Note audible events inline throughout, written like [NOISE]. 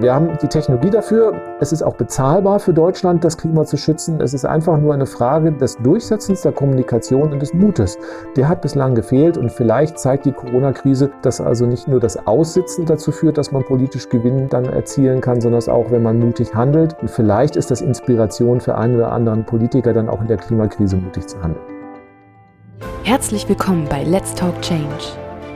Wir haben die Technologie dafür. Es ist auch bezahlbar für Deutschland, das Klima zu schützen. Es ist einfach nur eine Frage des Durchsetzens der Kommunikation und des Mutes. Der hat bislang gefehlt und vielleicht zeigt die Corona-Krise, dass also nicht nur das Aussitzen dazu führt, dass man politisch Gewinn dann erzielen kann, sondern auch, wenn man mutig handelt. Und vielleicht ist das Inspiration für einen oder anderen Politiker, dann auch in der Klimakrise mutig zu handeln. Herzlich willkommen bei Let's Talk Change.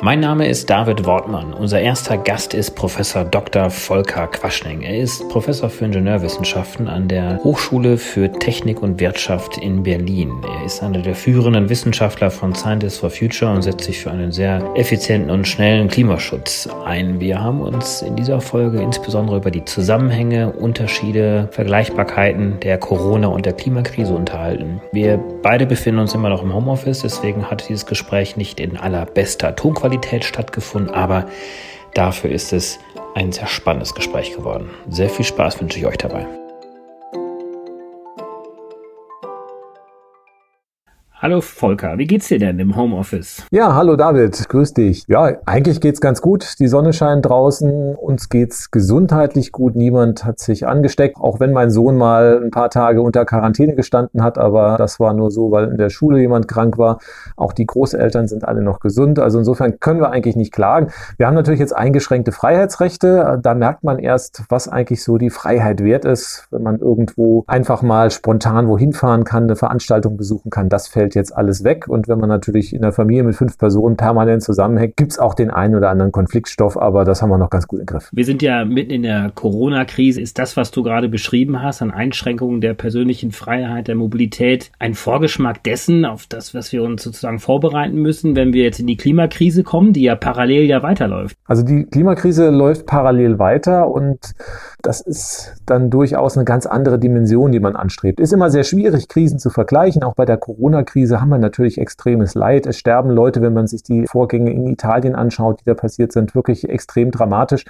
Mein Name ist David Wortmann. Unser erster Gast ist Professor Dr. Volker Quaschning. Er ist Professor für Ingenieurwissenschaften an der Hochschule für Technik und Wirtschaft in Berlin. Er ist einer der führenden Wissenschaftler von Scientists for Future und setzt sich für einen sehr effizienten und schnellen Klimaschutz ein. Wir haben uns in dieser Folge insbesondere über die Zusammenhänge, Unterschiede, Vergleichbarkeiten der Corona- und der Klimakrise unterhalten. Wir beide befinden uns immer noch im Homeoffice, deswegen hat dieses Gespräch nicht in allerbester Tonqualität Qualität stattgefunden, aber dafür ist es ein sehr spannendes Gespräch geworden. Sehr viel Spaß wünsche ich euch dabei. Hallo Volker, wie geht's dir denn im Homeoffice? Ja, hallo David, grüß dich. Ja, eigentlich geht's ganz gut. Die Sonne scheint draußen, uns geht's gesundheitlich gut. Niemand hat sich angesteckt, auch wenn mein Sohn mal ein paar Tage unter Quarantäne gestanden hat, aber das war nur so, weil in der Schule jemand krank war. Auch die Großeltern sind alle noch gesund, also insofern können wir eigentlich nicht klagen. Wir haben natürlich jetzt eingeschränkte Freiheitsrechte. Da merkt man erst, was eigentlich so die Freiheit wert ist, wenn man irgendwo einfach mal spontan wohin fahren kann, eine Veranstaltung besuchen kann. Das fällt fällt jetzt alles weg. Und wenn man natürlich in der Familie mit fünf Personen permanent zusammenhängt, gibt es auch den einen oder anderen Konfliktstoff, aber das haben wir noch ganz gut im Griff. Wir sind ja mitten in der Corona-Krise. Ist das, was du gerade beschrieben hast, an Einschränkungen der persönlichen Freiheit, der Mobilität, ein Vorgeschmack dessen, auf das, was wir uns sozusagen vorbereiten müssen, wenn wir jetzt in die Klimakrise kommen, die ja parallel ja weiterläuft? Also die Klimakrise läuft parallel weiter und das ist dann durchaus eine ganz andere Dimension, die man anstrebt. Ist immer sehr schwierig, Krisen zu vergleichen. Auch bei der Corona-Krise haben wir natürlich extremes Leid. Es sterben Leute, wenn man sich die Vorgänge in Italien anschaut, die da passiert sind, wirklich extrem dramatisch.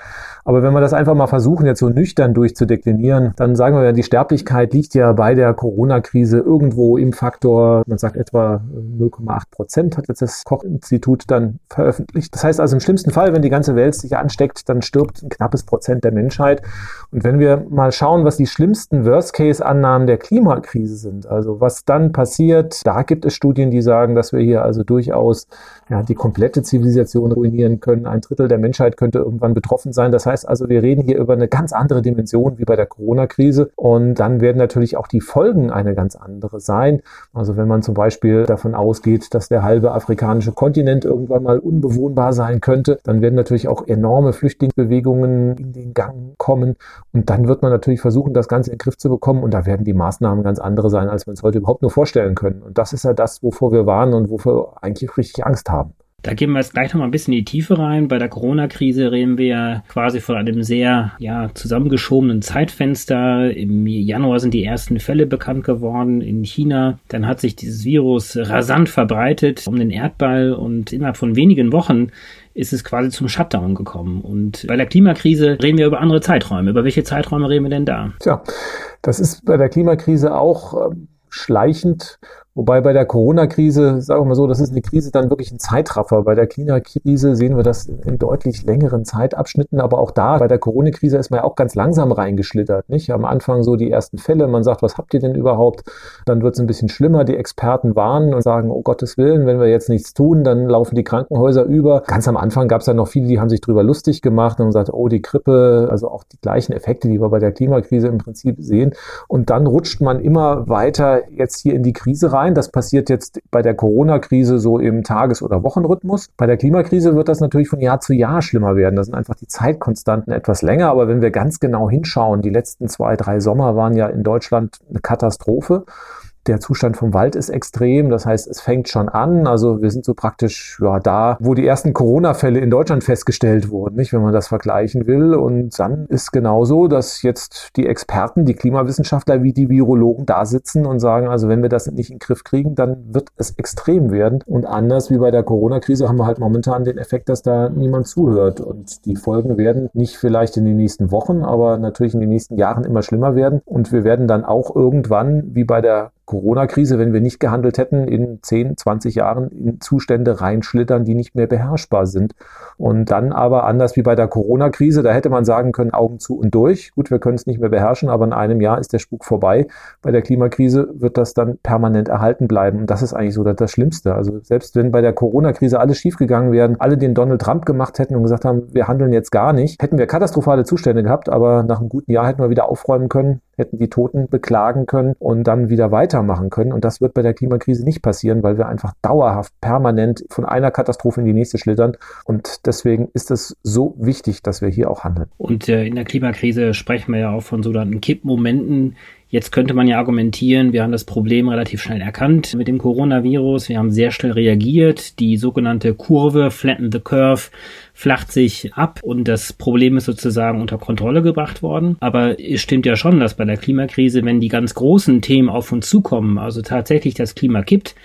Aber wenn wir das einfach mal versuchen, jetzt so nüchtern durchzudeklinieren, dann sagen wir ja, die Sterblichkeit liegt ja bei der Corona-Krise irgendwo im Faktor, man sagt etwa 0,8 Prozent, hat jetzt das Koch-Institut dann veröffentlicht. Das heißt also im schlimmsten Fall, wenn die ganze Welt sich ansteckt, dann stirbt ein knappes Prozent der Menschheit. Und wenn wir mal schauen, was die schlimmsten Worst-Case-Annahmen der Klimakrise sind, also was dann passiert, da gibt es Studien, die sagen, dass wir hier also durchaus ja, die komplette Zivilisation ruinieren können. Ein Drittel der Menschheit könnte irgendwann betroffen sein. Das heißt also, wir reden hier über eine ganz andere Dimension wie bei der Corona-Krise. Und dann werden natürlich auch die Folgen eine ganz andere sein. Also wenn man zum Beispiel davon ausgeht, dass der halbe afrikanische Kontinent irgendwann mal unbewohnbar sein könnte, dann werden natürlich auch enorme Flüchtlingsbewegungen in den Gang kommen. Und dann wird man natürlich versuchen, das Ganze in den Griff zu bekommen. Und da werden die Maßnahmen ganz andere sein, als wir uns heute überhaupt nur vorstellen können. Und das ist ja das, wovor wir warnen und wovor wir eigentlich richtig Angst haben. Da gehen wir jetzt gleich noch mal ein bisschen in die Tiefe rein. Bei der Corona-Krise reden wir ja quasi von einem sehr ja, zusammengeschobenen Zeitfenster. Im Januar sind die ersten Fälle bekannt geworden in China. Dann hat sich dieses Virus rasant verbreitet um den Erdball und innerhalb von wenigen Wochen ist es quasi zum Shutdown gekommen. Und bei der Klimakrise reden wir über andere Zeiträume. Über welche Zeiträume reden wir denn da? Tja, das ist bei der Klimakrise auch äh, schleichend Wobei bei der Corona-Krise, sagen wir mal so, das ist eine Krise dann wirklich ein Zeitraffer. Bei der Klimakrise sehen wir das in deutlich längeren Zeitabschnitten, aber auch da, bei der Corona-Krise ist man ja auch ganz langsam reingeschlittert. Nicht? Am Anfang so die ersten Fälle, man sagt, was habt ihr denn überhaupt? Dann wird es ein bisschen schlimmer, die Experten warnen und sagen, oh Gottes Willen, wenn wir jetzt nichts tun, dann laufen die Krankenhäuser über. Ganz am Anfang gab es ja noch viele, die haben sich drüber lustig gemacht und gesagt, oh, die Grippe, also auch die gleichen Effekte, die wir bei der Klimakrise im Prinzip sehen. Und dann rutscht man immer weiter jetzt hier in die Krise rein. Das passiert jetzt bei der Corona-Krise so im Tages- oder Wochenrhythmus. Bei der Klimakrise wird das natürlich von Jahr zu Jahr schlimmer werden. Da sind einfach die Zeitkonstanten etwas länger. Aber wenn wir ganz genau hinschauen, die letzten zwei, drei Sommer waren ja in Deutschland eine Katastrophe. Der Zustand vom Wald ist extrem. Das heißt, es fängt schon an. Also wir sind so praktisch ja, da, wo die ersten Corona-Fälle in Deutschland festgestellt wurden, nicht, wenn man das vergleichen will. Und dann ist genauso, dass jetzt die Experten, die Klimawissenschaftler wie die Virologen da sitzen und sagen, also wenn wir das nicht in den Griff kriegen, dann wird es extrem werden. Und anders wie bei der Corona-Krise haben wir halt momentan den Effekt, dass da niemand zuhört. Und die Folgen werden nicht vielleicht in den nächsten Wochen, aber natürlich in den nächsten Jahren immer schlimmer werden. Und wir werden dann auch irgendwann, wie bei der Corona-Krise, wenn wir nicht gehandelt hätten, in 10, 20 Jahren in Zustände reinschlittern, die nicht mehr beherrschbar sind. Und dann aber anders wie bei der Corona-Krise, da hätte man sagen können, Augen zu und durch. Gut, wir können es nicht mehr beherrschen, aber in einem Jahr ist der Spuk vorbei. Bei der Klimakrise wird das dann permanent erhalten bleiben. Und das ist eigentlich so das, das Schlimmste. Also selbst wenn bei der Corona-Krise alles schiefgegangen wäre, alle den Donald Trump gemacht hätten und gesagt haben, wir handeln jetzt gar nicht, hätten wir katastrophale Zustände gehabt, aber nach einem guten Jahr hätten wir wieder aufräumen können, hätten die Toten beklagen können und dann wieder weitermachen können. Und das wird bei der Klimakrise nicht passieren, weil wir einfach dauerhaft, permanent von einer Katastrophe in die nächste schlittern. Und deswegen ist es so wichtig, dass wir hier auch handeln. Und äh, in der Klimakrise sprechen wir ja auch von sogenannten Kippmomenten. Jetzt könnte man ja argumentieren, wir haben das Problem relativ schnell erkannt mit dem Coronavirus. Wir haben sehr schnell reagiert. Die sogenannte Kurve, flatten the curve, flacht sich ab und das Problem ist sozusagen unter Kontrolle gebracht worden. Aber es stimmt ja schon, dass bei der Klimakrise, wenn die ganz großen Themen auf uns zukommen, also tatsächlich das Klima kippt,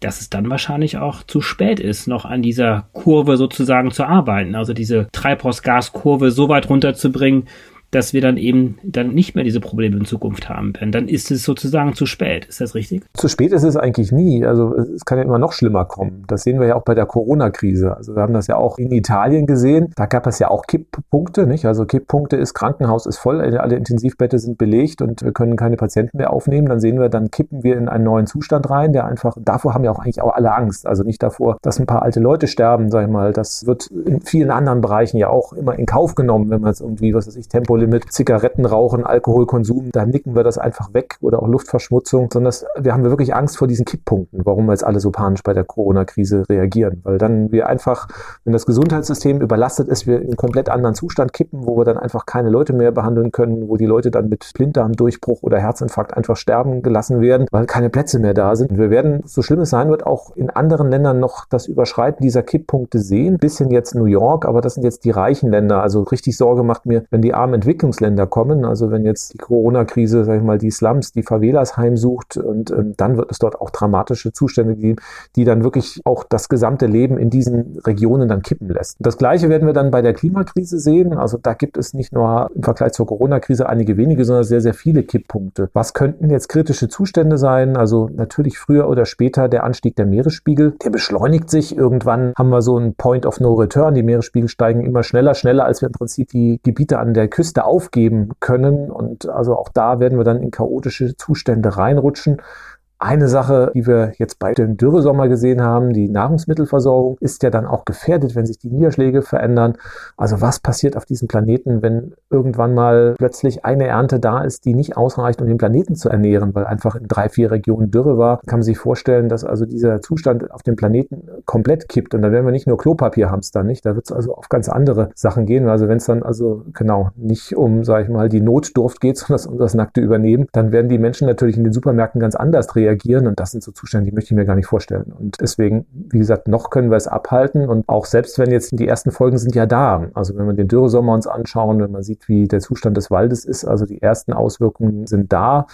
dass es dann wahrscheinlich auch zu spät ist, noch an dieser Kurve sozusagen zu arbeiten. Also diese Treibhausgaskurve so weit runterzubringen, dass wir dann eben dann nicht mehr diese Probleme in Zukunft haben werden. Dann ist es sozusagen zu spät. Ist das richtig? Zu spät ist es eigentlich nie. Also es kann ja immer noch schlimmer kommen. Das sehen wir ja auch bei der Corona-Krise. Also wir haben das ja auch in Italien gesehen. Da gab es ja auch Kipppunkte, nicht? Also Kipppunkte ist Krankenhaus ist voll, alle Intensivbette sind belegt und wir können keine Patienten mehr aufnehmen. Dann sehen wir, dann kippen wir in einen neuen Zustand rein, der einfach, davor haben ja auch eigentlich auch alle Angst. Also nicht davor, dass ein paar alte Leute sterben, sag ich mal. Das wird in vielen anderen Bereichen ja auch immer in Kauf genommen, wenn man es irgendwie, was weiß ich, Tempo Tempolimit, Zigarettenrauchen, Alkoholkonsum, da nicken wir das einfach weg oder auch Luftverschmutzung, sondern das, wir haben wirklich Angst vor diesen Kipppunkten, warum wir jetzt alle so panisch bei der Corona-Krise reagieren, weil dann wir einfach, wenn das Gesundheitssystem überlastet ist, wir in einen komplett anderen Zustand kippen, wo wir dann einfach keine Leute mehr behandeln können, wo die Leute dann mit Blinddarmdurchbruch oder Herzinfarkt einfach sterben gelassen werden, weil keine Plätze mehr da sind. Und wir werden, so schlimm es sein wird, auch in anderen Ländern noch das Überschreiten dieser Kipppunkte sehen. bisschen jetzt New York, aber das sind jetzt die reichen Länder. Also richtig Sorge macht mir, wenn die armen Entwicklungsländer kommen. Also wenn jetzt die Corona-Krise, sag ich mal, die Slums, die Favelas heimsucht und ähm, dann wird es dort auch dramatische Zustände geben, die dann wirklich auch das gesamte Leben in diesen Regionen dann kippen lässt. Das Gleiche werden wir dann bei der Klimakrise sehen. Also da gibt es nicht nur im Vergleich zur Corona-Krise einige wenige, sondern sehr, sehr viele Kipppunkte. Was könnten jetzt kritische Zustände sein? Also natürlich früher oder später der Anstieg der Meeresspiegel. Der beschleunigt sich. Irgendwann haben wir so einen Point of No Return. Die Meeresspiegel steigen immer schneller, schneller, als wir im Prinzip die Gebiete an der Küste Aufgeben können. Und also auch da werden wir dann in chaotische Zustände reinrutschen. Eine Sache, die wir jetzt bei dem Dürresommer gesehen haben, die Nahrungsmittelversorgung ist ja dann auch gefährdet, wenn sich die Niederschläge verändern. Also was passiert auf diesem Planeten, wenn irgendwann mal plötzlich eine Ernte da ist, die nicht ausreicht, um den Planeten zu ernähren, weil einfach in drei, vier Regionen Dürre war, kann man sich vorstellen, dass also dieser Zustand auf dem Planeten komplett kippt. Und dann werden wir nicht nur Klopapier hamstern, nicht? Da wird es also auf ganz andere Sachen gehen. Also wenn es dann also genau nicht um, sage ich mal, die Notdurft geht, sondern um das nackte Übernehmen, dann werden die Menschen natürlich in den Supermärkten ganz anders reagieren reagieren. Und das sind so Zustände, die möchte ich mir gar nicht vorstellen. Und deswegen, wie gesagt, noch können wir es abhalten. Und auch selbst wenn jetzt die ersten Folgen sind ja da. Also wenn wir den Dürresommer uns anschauen, wenn man sieht, wie der Zustand des Waldes ist, also die ersten Auswirkungen sind da.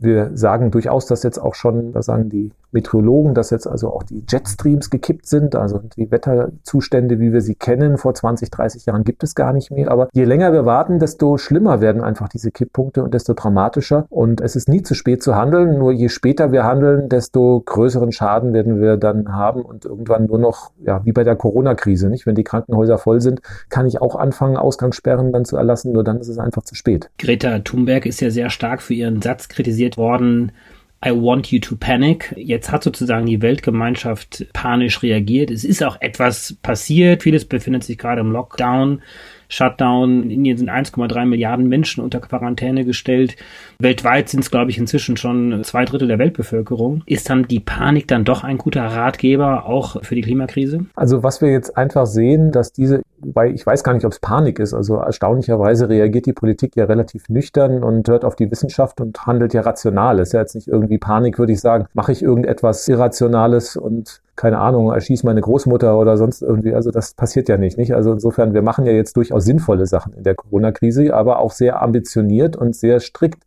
Wir sagen durchaus, dass jetzt auch schon, da sagen die Meteorologen, dass jetzt also auch die Jetstreams gekippt sind, also die Wetterzustände, wie wir sie kennen, vor 20, 30 Jahren gibt es gar nicht mehr. Aber je länger wir warten, desto schlimmer werden einfach diese Kipppunkte und desto dramatischer. Und es ist nie zu spät zu handeln, nur je später wir handeln, desto größeren Schaden werden wir dann haben und irgendwann nur noch, ja, wie bei der Corona-Krise, nicht? Wenn die Krankenhäuser voll sind, kann ich auch anfangen, Ausgangssperren dann zu erlassen, nur dann ist es einfach zu spät. Greta Thunberg ist ja sehr stark für ihren Satz kritisiert worden, I want you to panic. Jetzt hat sozusagen die Weltgemeinschaft panisch reagiert. Es ist auch etwas passiert. Vieles befindet sich gerade im Lockdown. Shutdown. In Indien sind 1,3 Milliarden Menschen unter Quarantäne gestellt. Weltweit sind es, glaube ich, inzwischen schon zwei Drittel der Weltbevölkerung. Ist dann die Panik dann doch ein guter Ratgeber auch für die Klimakrise? Also was wir jetzt einfach sehen, dass diese, weil ich weiß gar nicht, ob es Panik ist. Also erstaunlicherweise reagiert die Politik ja relativ nüchtern und hört auf die Wissenschaft und handelt ja rational. ist ja jetzt nicht irgendwie Panik, würde ich sagen. Mache ich irgendetwas Irrationales und keine Ahnung, erschieß meine Großmutter oder sonst irgendwie. Also das passiert ja nicht, nicht? Also insofern, wir machen ja jetzt durchaus sinnvolle Sachen in der Corona-Krise, aber auch sehr ambitioniert und sehr strikt.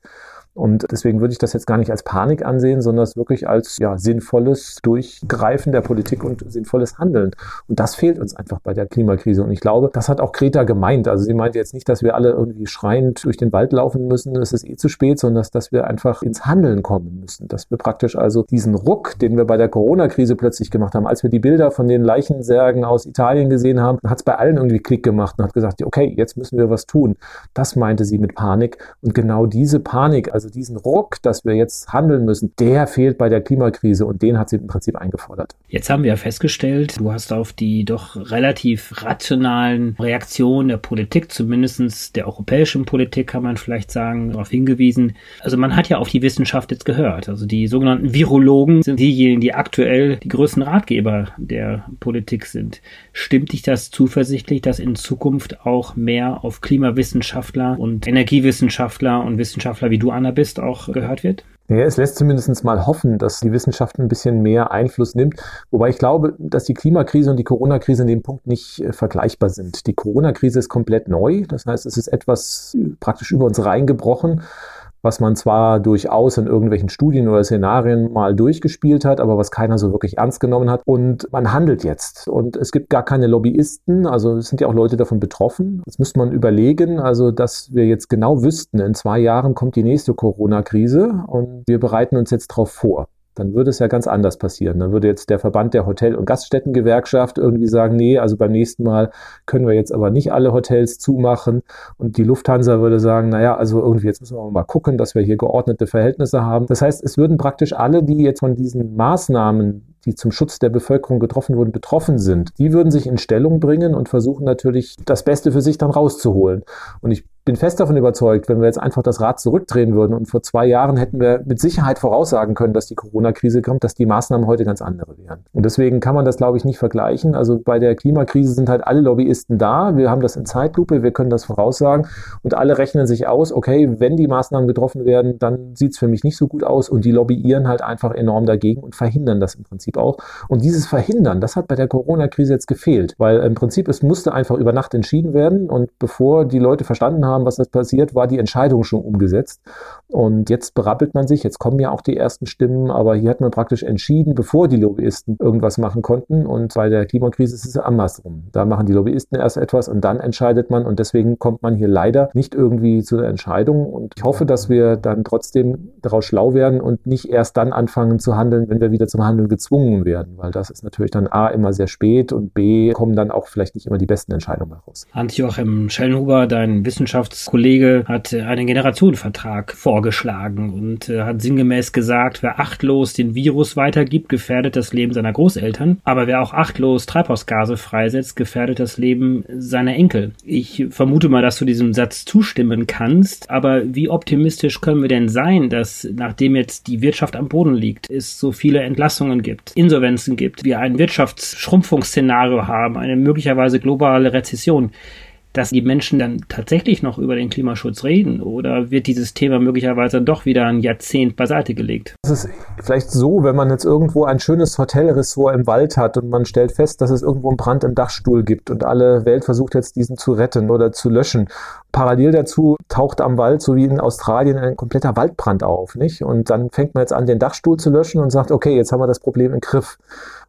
Und deswegen würde ich das jetzt gar nicht als Panik ansehen, sondern es wirklich als ja, sinnvolles Durchgreifen der Politik und sinnvolles Handeln. Und das fehlt uns einfach bei der Klimakrise. Und ich glaube, das hat auch Greta gemeint. Also sie meinte jetzt nicht, dass wir alle irgendwie schreiend durch den Wald laufen müssen, es ist eh zu spät, sondern dass, dass wir einfach ins Handeln kommen müssen. Dass wir praktisch also diesen Ruck, den wir bei der Corona-Krise plötzlich gemacht haben, als wir die Bilder von den Leichensärgen aus Italien gesehen haben, hat es bei allen irgendwie Klick gemacht und hat gesagt, okay, jetzt müssen wir was tun. Das meinte sie mit Panik. Und genau diese Panik, also also diesen Ruck, dass wir jetzt handeln müssen, der fehlt bei der Klimakrise und den hat sie im Prinzip eingefordert. Jetzt haben wir ja festgestellt, du hast auf die doch relativ rationalen Reaktionen der Politik, zumindest der europäischen Politik, kann man vielleicht sagen, darauf hingewiesen. Also man hat ja auf die Wissenschaft jetzt gehört. Also die sogenannten Virologen sind diejenigen, die aktuell die größten Ratgeber der Politik sind. Stimmt dich das zuversichtlich, dass in Zukunft auch mehr auf Klimawissenschaftler und Energiewissenschaftler und Wissenschaftler wie du, Anna, bist, auch gehört wird? Ja, es lässt zumindest mal hoffen, dass die Wissenschaft ein bisschen mehr Einfluss nimmt. Wobei ich glaube, dass die Klimakrise und die Corona-Krise in dem Punkt nicht äh, vergleichbar sind. Die Corona-Krise ist komplett neu. Das heißt, es ist etwas äh, praktisch über uns reingebrochen was man zwar durchaus in irgendwelchen Studien oder Szenarien mal durchgespielt hat, aber was keiner so wirklich ernst genommen hat. Und man handelt jetzt. Und es gibt gar keine Lobbyisten, also es sind ja auch Leute davon betroffen. Jetzt müsste man überlegen, also dass wir jetzt genau wüssten, in zwei Jahren kommt die nächste Corona-Krise und wir bereiten uns jetzt darauf vor dann würde es ja ganz anders passieren. Dann würde jetzt der Verband der Hotel- und Gaststättengewerkschaft irgendwie sagen, nee, also beim nächsten Mal können wir jetzt aber nicht alle Hotels zumachen. Und die Lufthansa würde sagen, naja, also irgendwie jetzt müssen wir mal gucken, dass wir hier geordnete Verhältnisse haben. Das heißt, es würden praktisch alle, die jetzt von diesen Maßnahmen die zum Schutz der Bevölkerung getroffen wurden, betroffen sind, die würden sich in Stellung bringen und versuchen natürlich das Beste für sich dann rauszuholen. Und ich bin fest davon überzeugt, wenn wir jetzt einfach das Rad zurückdrehen würden und vor zwei Jahren hätten wir mit Sicherheit voraussagen können, dass die Corona-Krise kommt, dass die Maßnahmen heute ganz andere wären. Und deswegen kann man das, glaube ich, nicht vergleichen. Also bei der Klimakrise sind halt alle Lobbyisten da. Wir haben das in Zeitlupe, wir können das voraussagen und alle rechnen sich aus, okay, wenn die Maßnahmen getroffen werden, dann sieht es für mich nicht so gut aus und die lobbyieren halt einfach enorm dagegen und verhindern das im Prinzip auch. Und dieses Verhindern, das hat bei der Corona-Krise jetzt gefehlt, weil im Prinzip es musste einfach über Nacht entschieden werden und bevor die Leute verstanden haben, was das passiert, war die Entscheidung schon umgesetzt. Und jetzt berappelt man sich, jetzt kommen ja auch die ersten Stimmen, aber hier hat man praktisch entschieden, bevor die Lobbyisten irgendwas machen konnten. Und bei der Klimakrise ist es andersrum. Da machen die Lobbyisten erst etwas und dann entscheidet man. Und deswegen kommt man hier leider nicht irgendwie zu der Entscheidung. Und ich hoffe, dass wir dann trotzdem daraus schlau werden und nicht erst dann anfangen zu handeln, wenn wir wieder zum Handeln gezwungen werden. Weil das ist natürlich dann A immer sehr spät und B kommen dann auch vielleicht nicht immer die besten Entscheidungen heraus. Hans-Joachim Schellenhuber, dein Wissenschaftskollege hat einen Generationenvertrag vorgeschlagen und äh, hat sinngemäß gesagt, wer achtlos den Virus weitergibt, gefährdet das Leben seiner Großeltern, aber wer auch achtlos Treibhausgase freisetzt, gefährdet das Leben seiner Enkel. Ich vermute mal, dass du diesem Satz zustimmen kannst, aber wie optimistisch können wir denn sein, dass nachdem jetzt die Wirtschaft am Boden liegt, es so viele Entlassungen gibt, Insolvenzen gibt, wir ein Wirtschaftsschrumpfungsszenario haben, eine möglicherweise globale Rezession, dass die Menschen dann tatsächlich noch über den Klimaschutz reden oder wird dieses Thema möglicherweise doch wieder ein Jahrzehnt beiseite gelegt? Es ist vielleicht so, wenn man jetzt irgendwo ein schönes Hotelressort im Wald hat und man stellt fest, dass es irgendwo einen Brand im Dachstuhl gibt und alle Welt versucht jetzt diesen zu retten oder zu löschen. Parallel dazu taucht am Wald, so wie in Australien, ein kompletter Waldbrand auf, nicht? Und dann fängt man jetzt an, den Dachstuhl zu löschen und sagt, okay, jetzt haben wir das Problem im Griff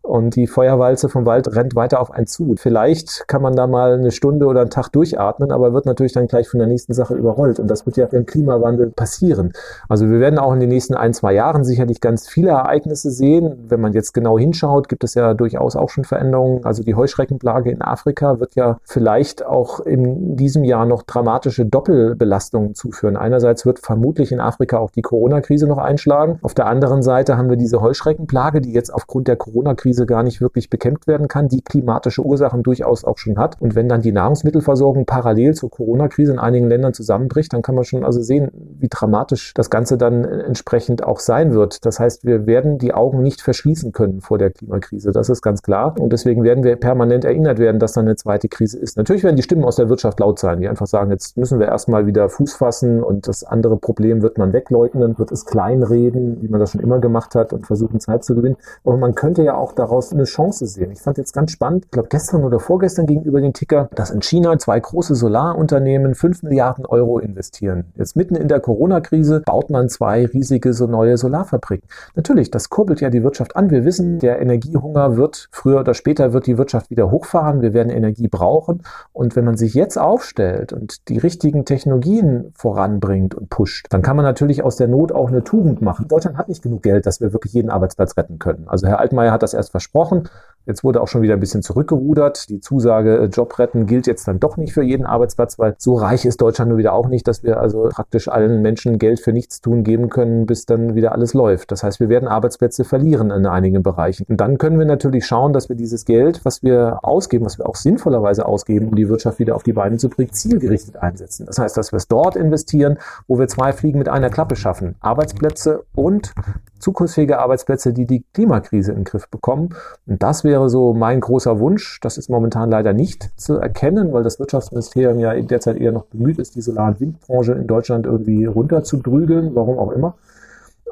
und die Feuerwalze vom Wald rennt weiter auf einen zu. Vielleicht kann man da mal eine Stunde oder einen Tag durchatmen, aber wird natürlich dann gleich von der nächsten Sache überrollt. Und das wird ja im Klimawandel passieren. Also wir werden auch in den nächsten ein, zwei Jahren sicherlich ganz viele Ereignisse sehen. Wenn man jetzt genau hinschaut, gibt es ja durchaus auch schon Veränderungen. Also die Heuschreckenplage in Afrika wird ja vielleicht auch in diesem Jahr noch dramatische Doppelbelastungen zuführen. Einerseits wird vermutlich in Afrika auch die Corona-Krise noch einschlagen. Auf der anderen Seite haben wir diese Heuschreckenplage, die jetzt aufgrund der Corona-Krise Klimakrise gar nicht wirklich bekämpft werden kann, die klimatische Ursachen durchaus auch schon hat. Und wenn dann die Nahrungsmittelversorgung parallel zur Corona-Krise in einigen Ländern zusammenbricht, dann kann man schon also sehen, wie dramatisch das Ganze dann entsprechend auch sein wird. Das heißt, wir werden die Augen nicht verschließen können vor der Klimakrise. Das ist ganz klar. Und deswegen werden wir permanent erinnert werden, dass dann eine zweite Krise ist. Natürlich werden die Stimmen aus der Wirtschaft laut sein, die einfach sagen, jetzt müssen wir erstmal wieder Fuß fassen und das andere Problem wird man wegleugnen, wird es kleinreden, wie man das schon immer gemacht hat und versuchen Zeit zu gewinnen. Aber man könnte ja auch daraus eine Chance sehen. Ich fand jetzt ganz spannend, ich glaube gestern oder vorgestern gegenüber den Ticker, dass in China zwei große Solarunternehmen 5 Milliarden Euro investieren. Jetzt mitten in der Corona-Krise baut man zwei riesige so neue Solarfabriken. Natürlich, das kurbelt ja die Wirtschaft an. Wir wissen, der Energiehunger wird früher oder später wird die Wirtschaft wieder hochfahren. Wir werden Energie brauchen. Und wenn man sich jetzt aufstellt und die richtigen Technologien voranbringt und pusht, dann kann man natürlich aus der Not auch eine Tugend machen. Deutschland hat nicht genug Geld, dass wir wirklich jeden Arbeitsplatz retten können. Also Herr Altmaier hat das erst versprochen. Jetzt wurde auch schon wieder ein bisschen zurückgerudert. Die Zusage äh, Job retten gilt jetzt dann doch nicht für jeden Arbeitsplatz, weil so reich ist Deutschland nur wieder auch nicht, dass wir also praktisch allen Menschen Geld für nichts tun geben können, bis dann wieder alles läuft. Das heißt, wir werden Arbeitsplätze verlieren in einigen Bereichen. Und dann können wir natürlich schauen, dass wir dieses Geld, was wir ausgeben, was wir auch sinnvollerweise ausgeben, um die Wirtschaft wieder auf die Beine zu bringen, zielgerichtet einsetzen. Das heißt, dass wir es dort investieren, wo wir zwei Fliegen mit einer Klappe schaffen. Arbeitsplätze und zukunftsfähige Arbeitsplätze, die die Klimakrise in den Griff bekommen. Und das wäre so mein großer Wunsch. Das ist momentan leider nicht zu erkennen, weil das Wirtschaftsministerium ja derzeit eher noch bemüht ist, die Solar- und Windbranche in Deutschland irgendwie runterzudrügeln, warum auch immer.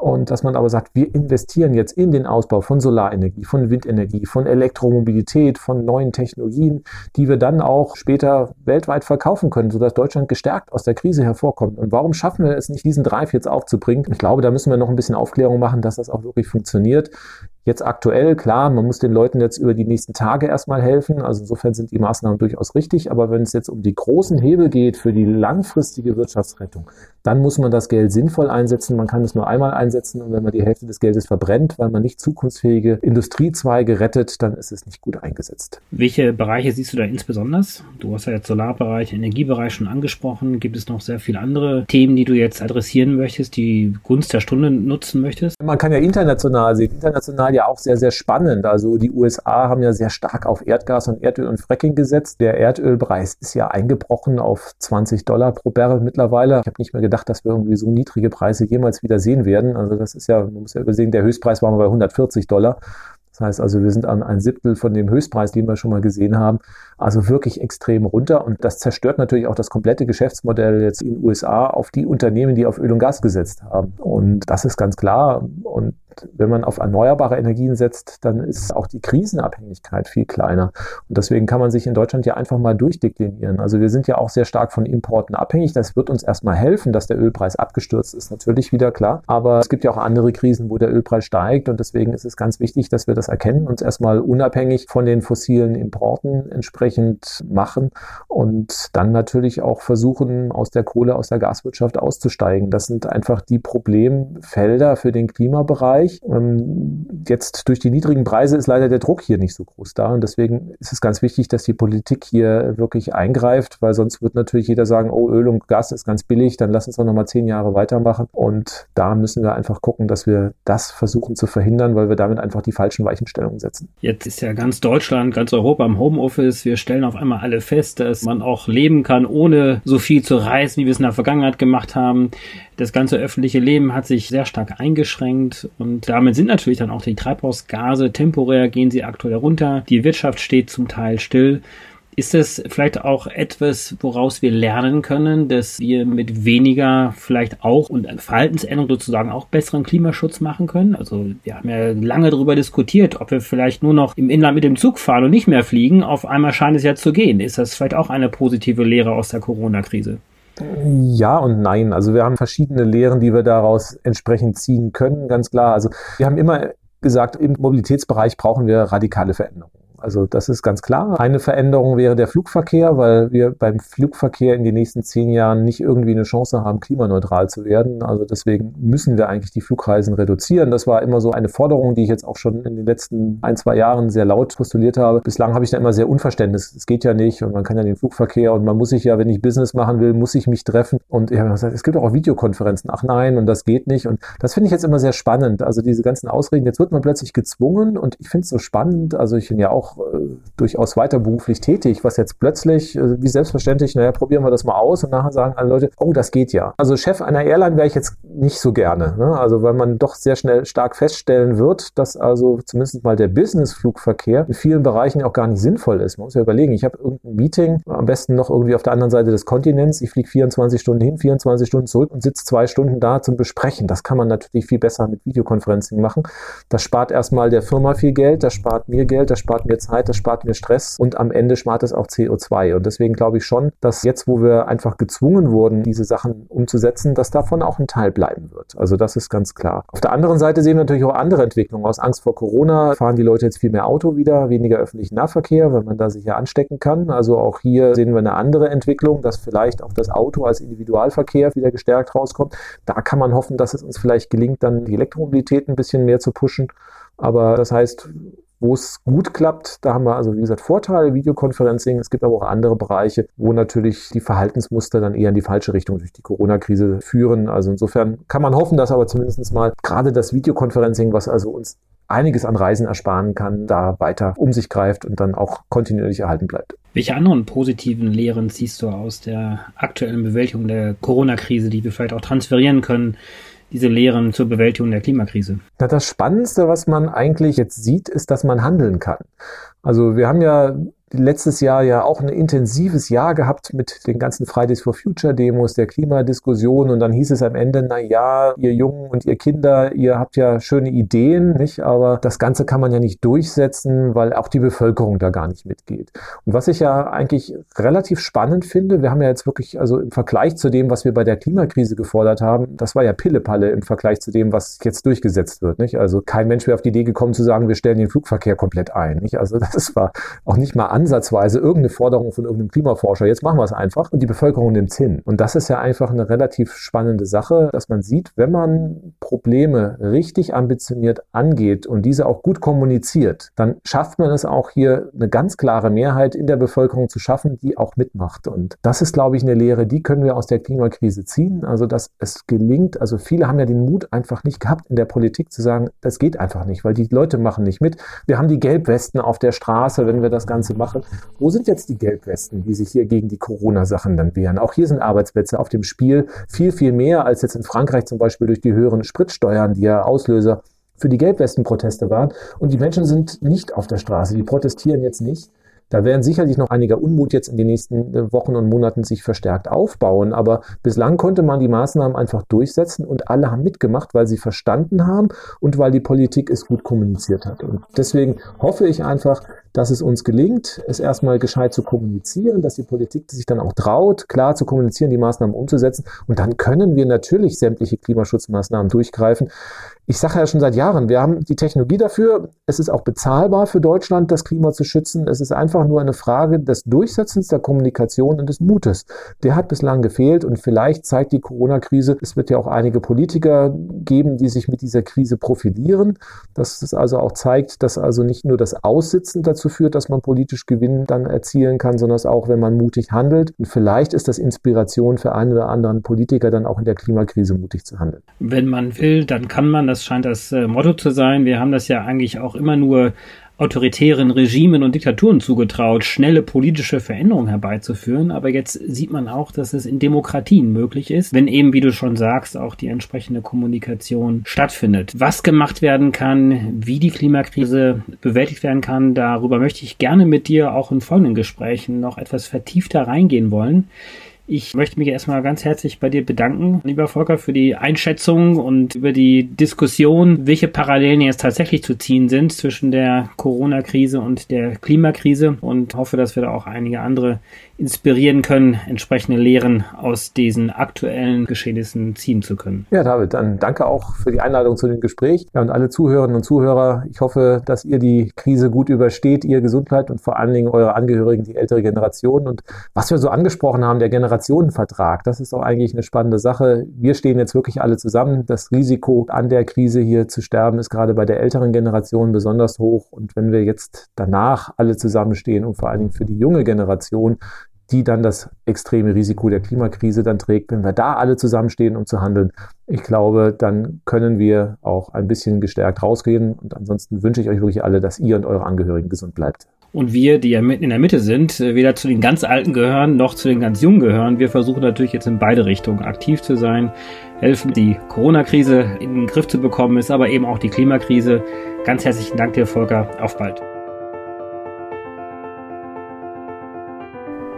Und dass man aber sagt, wir investieren jetzt in den Ausbau von Solarenergie, von Windenergie, von Elektromobilität, von neuen Technologien, die wir dann auch später weltweit verkaufen können, sodass Deutschland gestärkt aus der Krise hervorkommt. Und warum schaffen wir es nicht, diesen Drive jetzt aufzubringen? Ich glaube, da müssen wir noch ein bisschen Aufklärung machen, dass das auch wirklich funktioniert. Jetzt aktuell, klar, man muss den Leuten jetzt über die nächsten Tage erstmal helfen. Also insofern sind die Maßnahmen durchaus richtig. Aber wenn es jetzt um die großen Hebel geht für die langfristige Wirtschaftsrettung, dann muss man das Geld sinnvoll einsetzen. Man kann es nur einmal einsetzen und wenn man die Hälfte des Geldes verbrennt, weil man nicht zukunftsfähige Industriezweige rettet, dann ist es nicht gut eingesetzt. Welche Bereiche siehst du da insbesondere? Du hast ja jetzt Solarbereich, Energiebereich schon angesprochen. Gibt es noch sehr viele andere Themen, die du jetzt adressieren möchtest, die Gunst der Stunde nutzen möchtest? Man kann ja international sehen. International ja auch sehr, sehr spannend. Also die USA haben ja sehr stark auf Erdgas und Erdöl und Fracking gesetzt. Der Erdölpreis ist ja eingebrochen auf 20 Dollar pro Barrel mittlerweile. Ich habe nicht mehr gedacht, dass wir irgendwie so niedrige Preise jemals wieder sehen werden. Also das ist ja, man muss ja übersehen, der Höchstpreis war mal bei 140 Dollar. Das heißt also, wir sind an ein Siebtel von dem Höchstpreis, den wir schon mal gesehen haben. Also wirklich extrem runter. Und das zerstört natürlich auch das komplette Geschäftsmodell jetzt in den USA auf die Unternehmen, die auf Öl und Gas gesetzt haben. Und das ist ganz klar. Und wenn man auf erneuerbare Energien setzt, dann ist auch die Krisenabhängigkeit viel kleiner. Und deswegen kann man sich in Deutschland ja einfach mal durchdeklinieren. Also wir sind ja auch sehr stark von Importen abhängig. Das wird uns erstmal helfen, dass der Ölpreis abgestürzt ist, natürlich wieder klar. Aber es gibt ja auch andere Krisen, wo der Ölpreis steigt. Und deswegen ist es ganz wichtig, dass wir das erkennen, uns erstmal unabhängig von den fossilen Importen entsprechend machen und dann natürlich auch versuchen, aus der Kohle, aus der Gaswirtschaft auszusteigen. Das sind einfach die Problemfelder für den Klimabereich Bereich. Ähm, jetzt durch die niedrigen Preise ist leider der Druck hier nicht so groß da. Und deswegen ist es ganz wichtig, dass die Politik hier wirklich eingreift, weil sonst wird natürlich jeder sagen, oh, Öl und Gas ist ganz billig, dann lass uns doch nochmal zehn Jahre weitermachen. Und da müssen wir einfach gucken, dass wir das versuchen zu verhindern, weil wir damit einfach die falschen Weichenstellungen setzen. Jetzt ist ja ganz Deutschland, ganz Europa im Homeoffice. Wir stellen auf einmal alle fest, dass man auch leben kann, ohne so viel zu reisen, wie wir es in der Vergangenheit gemacht haben. Das ganze öffentliche Leben hat sich sehr stark eingeschränkt und damit sind natürlich dann auch die Treibhausgase temporär gehen sie aktuell runter. Die Wirtschaft steht zum Teil still. Ist es vielleicht auch etwas, woraus wir lernen können, dass wir mit weniger vielleicht auch und Verhaltensänderung sozusagen auch besseren Klimaschutz machen können? Also wir haben ja lange darüber diskutiert, ob wir vielleicht nur noch im Inland mit dem Zug fahren und nicht mehr fliegen. Auf einmal scheint es ja zu gehen. Ist das vielleicht auch eine positive Lehre aus der Corona-Krise? Ja und nein. Also wir haben verschiedene Lehren, die wir daraus entsprechend ziehen können, ganz klar. Also wir haben immer gesagt, im Mobilitätsbereich brauchen wir radikale Veränderungen. Also das ist ganz klar. Eine Veränderung wäre der Flugverkehr, weil wir beim Flugverkehr in den nächsten zehn Jahren nicht irgendwie eine Chance haben, klimaneutral zu werden. Also deswegen müssen wir eigentlich die Flugreisen reduzieren. Das war immer so eine Forderung, die ich jetzt auch schon in den letzten ein, zwei Jahren sehr laut postuliert habe. Bislang habe ich da immer sehr Unverständnis. Es geht ja nicht und man kann ja den Flugverkehr und man muss sich ja, wenn ich Business machen will, muss ich mich treffen. Und ich habe gesagt, es gibt auch Videokonferenzen. Ach nein, und das geht nicht. Und das finde ich jetzt immer sehr spannend. Also diese ganzen Ausreden. Jetzt wird man plötzlich gezwungen und ich finde es so spannend. Also ich bin ja auch äh, durchaus weiter beruflich tätig, was jetzt plötzlich, äh, wie selbstverständlich, naja, probieren wir das mal aus und nachher sagen alle Leute, oh, das geht ja. Also Chef einer Airline wäre ich jetzt nicht so gerne. Ne? Also weil man doch sehr schnell stark feststellen wird, dass also zumindest mal der Business-Flugverkehr in vielen Bereichen auch gar nicht sinnvoll ist. Man muss ja überlegen, ich habe irgendein Meeting, am besten noch irgendwie auf der anderen Seite des Kontinents. Ich fliege 24 Stunden hin, 24 Stunden zurück und sitze zwei Stunden da zum Besprechen. Das kann man natürlich viel besser mit Videokonferencing machen. Das spart erstmal der Firma viel Geld, das spart mir Geld, das spart mir Zeit, das spart mir Stress und am Ende spart es auch CO2. Und deswegen glaube ich schon, dass jetzt, wo wir einfach gezwungen wurden, diese Sachen umzusetzen, dass davon auch ein Teil bleiben wird. Also das ist ganz klar. Auf der anderen Seite sehen wir natürlich auch andere Entwicklungen. Aus Angst vor Corona fahren die Leute jetzt viel mehr Auto wieder, weniger öffentlichen Nahverkehr, weil man da sich ja anstecken kann. Also auch hier sehen wir eine andere Entwicklung, dass vielleicht auch das Auto als Individualverkehr wieder gestärkt rauskommt. Da kann man hoffen, dass es uns vielleicht gelingt, dann die Elektromobilität ein bisschen mehr zu pushen. Aber das heißt, wo es gut klappt, da haben wir also, wie gesagt, Vorteile, Videoconferencing. Es gibt aber auch andere Bereiche, wo natürlich die Verhaltensmuster dann eher in die falsche Richtung durch die Corona-Krise führen. Also insofern kann man hoffen, dass aber zumindest mal gerade das Videoconferencing, was also uns einiges an Reisen ersparen kann, da weiter um sich greift und dann auch kontinuierlich erhalten bleibt. Welche anderen positiven Lehren ziehst du aus der aktuellen Bewältigung der Corona-Krise, die wir vielleicht auch transferieren können diese Lehren zur Bewältigung der Klimakrise? Na, das Spannendste, was man eigentlich jetzt sieht, ist, dass man handeln kann. Also wir haben ja letztes Jahr ja auch ein intensives Jahr gehabt mit den ganzen Fridays for Future Demos, der Klimadiskussion und dann hieß es am Ende, na ja, ihr Jungen und ihr Kinder, ihr habt ja schöne Ideen, nicht? Aber das Ganze kann man ja nicht durchsetzen, weil auch die Bevölkerung da gar nicht mitgeht. Und was ich ja eigentlich relativ spannend finde, wir haben ja jetzt wirklich, also im Vergleich zu dem, was wir bei der Klimakrise gefordert haben, das war ja Pillepalle im Vergleich zu dem, was jetzt durchgesetzt wird, nicht? Also kein Mensch wäre auf die Idee gekommen zu sagen, wir stellen den Flugverkehr komplett ein, nicht? Also [LAUGHS] das war auch nicht mal an ansatzweise irgendeine Forderung von irgendeinem Klimaforscher, jetzt machen wir es einfach und die Bevölkerung nimmt es hin. Und das ist ja einfach eine relativ spannende Sache, dass man sieht, wenn man Probleme richtig ambitioniert angeht und diese auch gut kommuniziert, dann schafft man es auch hier eine ganz klare Mehrheit in der Bevölkerung zu schaffen, die auch mitmacht. Und das ist, glaube ich, eine Lehre, die können wir aus der Klimakrise ziehen. Also, dass es gelingt, also viele haben ja den Mut einfach nicht gehabt, in der Politik zu sagen, das geht einfach nicht, weil die Leute machen nicht mit. Wir haben die Gelbwesten auf der Straße, wenn wir das Ganze machen machen. Wo sind jetzt die Gelbwesten, die sich hier gegen die Corona-Sachen dann wehren? Auch hier sind Arbeitsplätze auf dem Spiel viel, viel mehr als jetzt in Frankreich zum Beispiel durch die höheren Spritsteuern, die ja Auslöser für die Gelbwesten-Proteste waren. Und die Menschen sind nicht auf der Straße, die protestieren jetzt nicht. Da werden sicherlich noch einiger Unmut jetzt in den nächsten äh, Wochen und Monaten sich verstärkt aufbauen. Aber bislang konnte man die Maßnahmen einfach durchsetzen und alle haben mitgemacht, weil sie verstanden haben und weil die Politik es gut kommuniziert hat. Und deswegen hoffe ich einfach, dass es uns gelingt, es erstmal gescheit zu kommunizieren, dass die Politik sich dann auch traut, klar zu kommunizieren, die Maßnahmen umzusetzen. Und dann können wir natürlich sämtliche Klimaschutzmaßnahmen durchgreifen. Ich sage ja schon seit Jahren, wir haben die Technologie dafür. Es ist auch bezahlbar für Deutschland, das Klima zu schützen. Es ist einfach nur eine Frage des Durchsetzens der Kommunikation und des Mutes. Der hat bislang gefehlt und vielleicht zeigt die Corona-Krise, es wird ja auch einige Politiker geben, die sich mit dieser Krise profilieren. Dass es also auch zeigt, dass also nicht nur das Aussitzen dazu führt, dass man politisch Gewinn dann erzielen kann, sondern es auch, wenn man mutig handelt. Und vielleicht ist das Inspiration für einen oder anderen Politiker dann auch in der Klimakrise mutig zu handeln. Wenn man will, dann kann man das scheint das äh, Motto zu sein. Wir haben das ja eigentlich auch immer nur autoritären Regimen und Diktaturen zugetraut, schnelle politische Veränderungen herbeizuführen. Aber jetzt sieht man auch, dass es in Demokratien möglich ist, wenn eben, wie du schon sagst, auch die entsprechende Kommunikation stattfindet. Was gemacht werden kann, wie die Klimakrise bewältigt werden kann, darüber möchte ich gerne mit dir auch in folgenden Gesprächen noch etwas vertiefter reingehen wollen. Ich möchte mich erstmal ganz herzlich bei dir bedanken, lieber Volker, für die Einschätzung und über die Diskussion, welche Parallelen jetzt tatsächlich zu ziehen sind zwischen der Corona-Krise und der Klimakrise. Und hoffe, dass wir da auch einige andere inspirieren können, entsprechende Lehren aus diesen aktuellen Geschehnissen ziehen zu können. Ja, David, dann danke auch für die Einladung zu dem Gespräch. Ja, und alle Zuhörerinnen und Zuhörer, ich hoffe, dass ihr die Krise gut übersteht, ihr gesund bleibt und vor allen Dingen eure Angehörigen, die ältere Generation. Und was wir so angesprochen haben, der Generationenvertrag, das ist auch eigentlich eine spannende Sache. Wir stehen jetzt wirklich alle zusammen. Das Risiko an der Krise hier zu sterben ist gerade bei der älteren Generation besonders hoch. Und wenn wir jetzt danach alle zusammenstehen und vor allen Dingen für die junge Generation, die dann das extreme Risiko der Klimakrise dann trägt. Wenn wir da alle zusammenstehen, um zu handeln, ich glaube, dann können wir auch ein bisschen gestärkt rausgehen. Und ansonsten wünsche ich euch wirklich alle, dass ihr und eure Angehörigen gesund bleibt. Und wir, die ja mitten in der Mitte sind, weder zu den ganz Alten gehören noch zu den ganz Jungen gehören. Wir versuchen natürlich jetzt in beide Richtungen aktiv zu sein, helfen, die Corona-Krise in den Griff zu bekommen, ist aber eben auch die Klimakrise. Ganz herzlichen Dank dir, Volker. Auf bald.